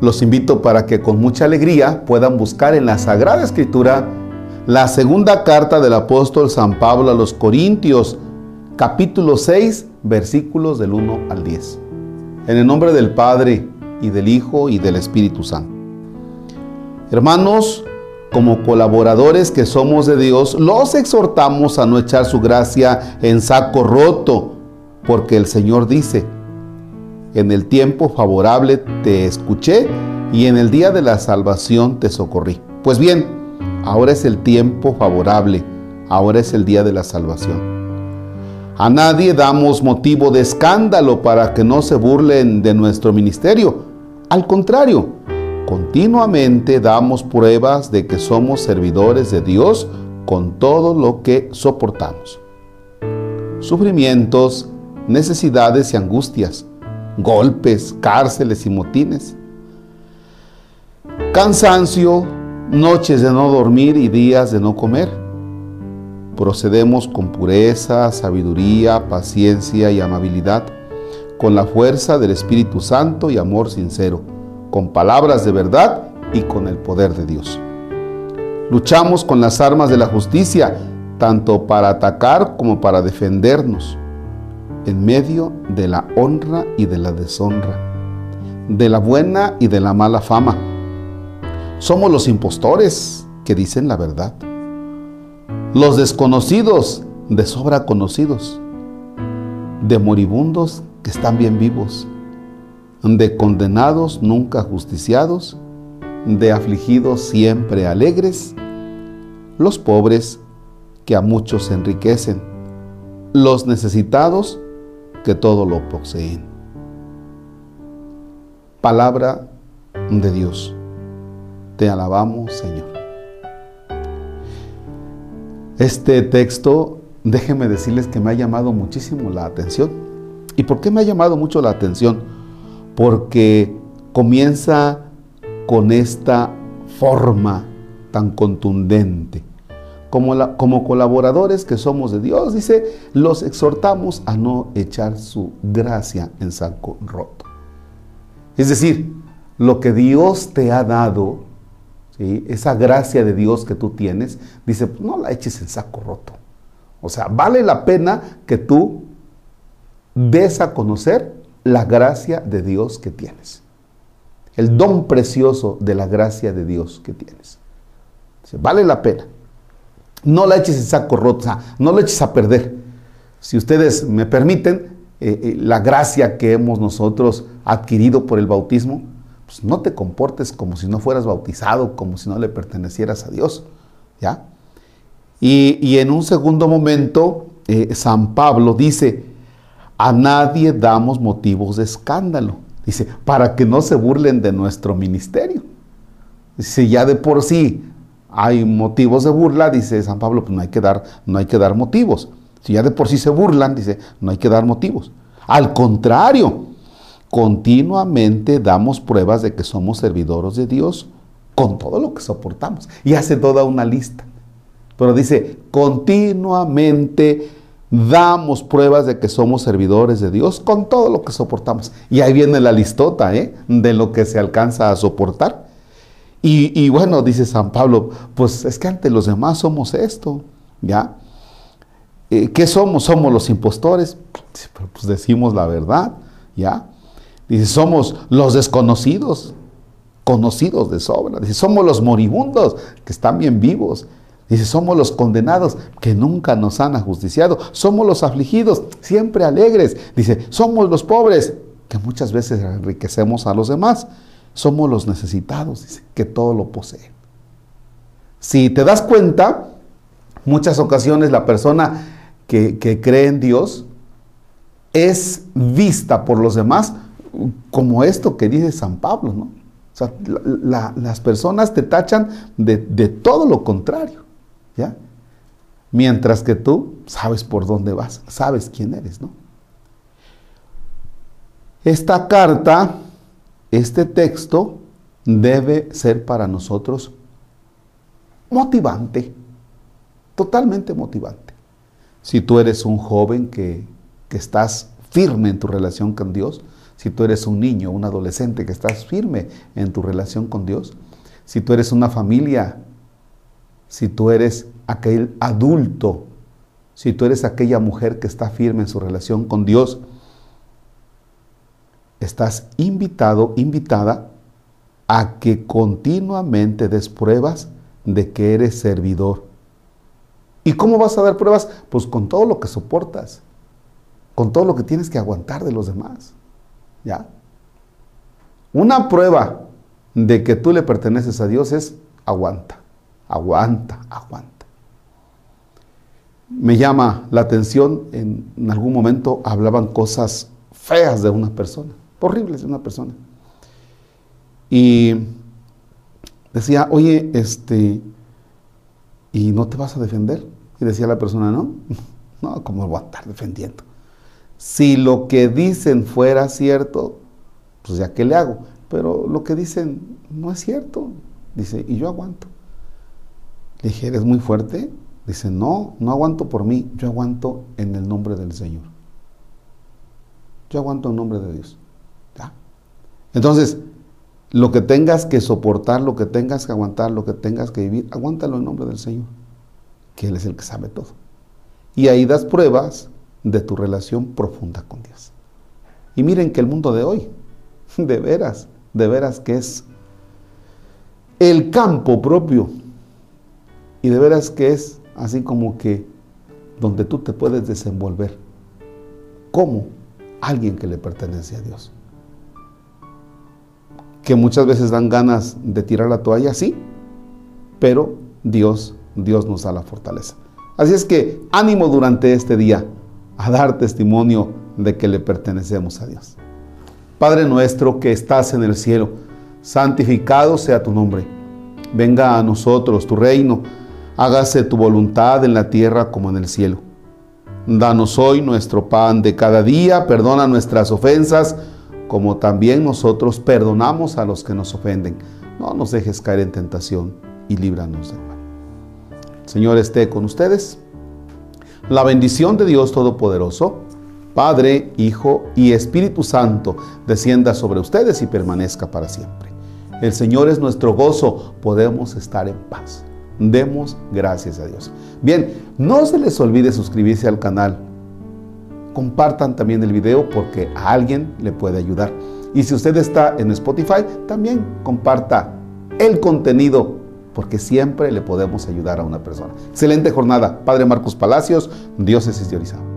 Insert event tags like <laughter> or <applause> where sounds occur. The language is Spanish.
Los invito para que con mucha alegría puedan buscar en la Sagrada Escritura la segunda carta del apóstol San Pablo a los Corintios, capítulo 6, versículos del 1 al 10. En el nombre del Padre y del Hijo y del Espíritu Santo. Hermanos, como colaboradores que somos de Dios, los exhortamos a no echar su gracia en saco roto, porque el Señor dice, en el tiempo favorable te escuché y en el día de la salvación te socorrí. Pues bien, ahora es el tiempo favorable, ahora es el día de la salvación. A nadie damos motivo de escándalo para que no se burlen de nuestro ministerio. Al contrario, continuamente damos pruebas de que somos servidores de Dios con todo lo que soportamos. Sufrimientos, necesidades y angustias, golpes, cárceles y motines. Cansancio, noches de no dormir y días de no comer. Procedemos con pureza, sabiduría, paciencia y amabilidad, con la fuerza del Espíritu Santo y amor sincero con palabras de verdad y con el poder de Dios. Luchamos con las armas de la justicia, tanto para atacar como para defendernos, en medio de la honra y de la deshonra, de la buena y de la mala fama. Somos los impostores que dicen la verdad, los desconocidos de sobra conocidos, de moribundos que están bien vivos. De condenados nunca justiciados, de afligidos siempre alegres, los pobres que a muchos enriquecen, los necesitados que todo lo poseen. Palabra de Dios. Te alabamos, Señor. Este texto, déjenme decirles que me ha llamado muchísimo la atención. ¿Y por qué me ha llamado mucho la atención? porque comienza con esta forma tan contundente. Como, colaboradores que somos de Dios, dice, los exhortamos a no echar su gracia en saco roto. Es decir, lo que Dios te ha dado, esa gracia de Dios que tú tienes, dice, pues no la eches en saco roto. O sea, vale la pena que tú des a conocer la gracia de Dios que tienes. El don precioso de la gracia de Dios que tienes. Vale la pena. No la eches en saco roto, no la eches a perder. Si ustedes me permiten, eh, eh, la gracia que hemos nosotros adquirido por el bautismo, pues no te comportes como si no fueras bautizado, como si no le pertenecieras a Dios. ¿Ya? Y, en un segundo momento, eh, San Pablo dice, a nadie damos motivos de escándalo. Dice, para que no se burlen de nuestro ministerio. Si ya de por sí hay motivos de burla, dice San Pablo, pues no hay que dar, no hay que dar motivos. Si ya de por sí se burlan, dice, no hay que dar motivos. Al contrario, continuamente damos pruebas de que somos servidores de Dios con todo lo que soportamos. Y hace toda una lista. Pero dice, continuamente damos pruebas de que somos servidores de Dios con todo lo que soportamos. Y ahí viene la listota ¿eh? de lo que se alcanza a soportar. Y, bueno, dice San Pablo, pues es que ante los demás somos esto, ¿ya? Eh, ¿Qué somos? Somos los impostores, pues decimos la verdad, ¿ya? Dice, somos los desconocidos, conocidos de sobra. Dice, somos los moribundos, que están bien vivos. Dice, somos los condenados que nunca nos han ajusticiado. Somos los afligidos, siempre alegres. Dice, somos los pobres que muchas veces enriquecemos a los demás. Somos los necesitados, dice, que todo lo poseen. Si te das cuenta, muchas ocasiones la persona que, cree en Dios es vista por los demás como esto que dice San Pablo, ¿no? O sea, las personas te tachan de, de todo lo contrario. ¿Ya? Mientras que tú sabes por dónde vas, sabes quién eres, ¿no? Esta carta, este texto, debe ser para nosotros motivante, totalmente motivante. Si tú eres un joven que, estás firme en tu relación con Dios, si tú eres un niño, un adolescente que estás firme en tu relación con Dios, si tú eres una familia, si tú eres aquel adulto, si tú eres aquella mujer que está firme en su relación con Dios, estás invitado, invitada a que continuamente des pruebas de que eres servidor. ¿Y cómo vas a dar pruebas? Pues con todo lo que soportas, con todo lo que tienes que aguantar de los demás. ¿Ya? Una prueba de que tú le perteneces a Dios es aguanta, aguanta, aguanta. Me llama la atención, en, en algún momento hablaban cosas feas de una persona, horribles de una persona. Y decía, oye, este, ¿y no te vas a defender? Y decía la persona, no, <laughs> no, ¿cómo voy a estar defendiendo? Si lo que dicen fuera cierto, pues ya qué le hago. Pero lo que dicen no es cierto. Dice, y yo aguanto. Le dije, ¿eres muy fuerte? Dice, no, no aguanto por mí, yo aguanto en el nombre del Señor. Yo aguanto en nombre de Dios. Entonces, lo que tengas que soportar, lo que tengas que aguantar, lo que tengas que vivir, aguántalo en nombre del Señor, que Él es el que sabe todo. Y ahí das pruebas de tu relación profunda con Dios. Y miren que el mundo de hoy, <laughs> de veras, de veras que es el campo propio. Y de veras que es así como que donde tú te puedes desenvolver como alguien que le pertenece a Dios que muchas veces dan ganas de tirar la toalla, sí, pero Dios, Dios nos da la fortaleza. Así es que ánimo durante este día a dar testimonio de que le pertenecemos a Dios. Padre nuestro que estás en el cielo, santificado sea tu nombre. Venga a nosotros tu reino, hágase tu voluntad en la tierra como en el cielo. Danos hoy nuestro pan de cada día, perdona nuestras ofensas, como también nosotros perdonamos a los que nos ofenden. No nos dejes caer en tentación y líbranos del mal. Señor esté con ustedes. La bendición de Dios Todopoderoso, Padre, Hijo y Espíritu Santo, descienda sobre ustedes y permanezca para siempre. El Señor es nuestro gozo, podemos estar en paz. Demos gracias a Dios. Bien, no se les olvide suscribirse al canal compartan también el video porque a alguien le puede ayudar. Y si usted está en Spotify, también comparta el contenido porque siempre le podemos ayudar a una persona. Excelente jornada. Padre Marcos Palacios, Diócesis de Orizaba.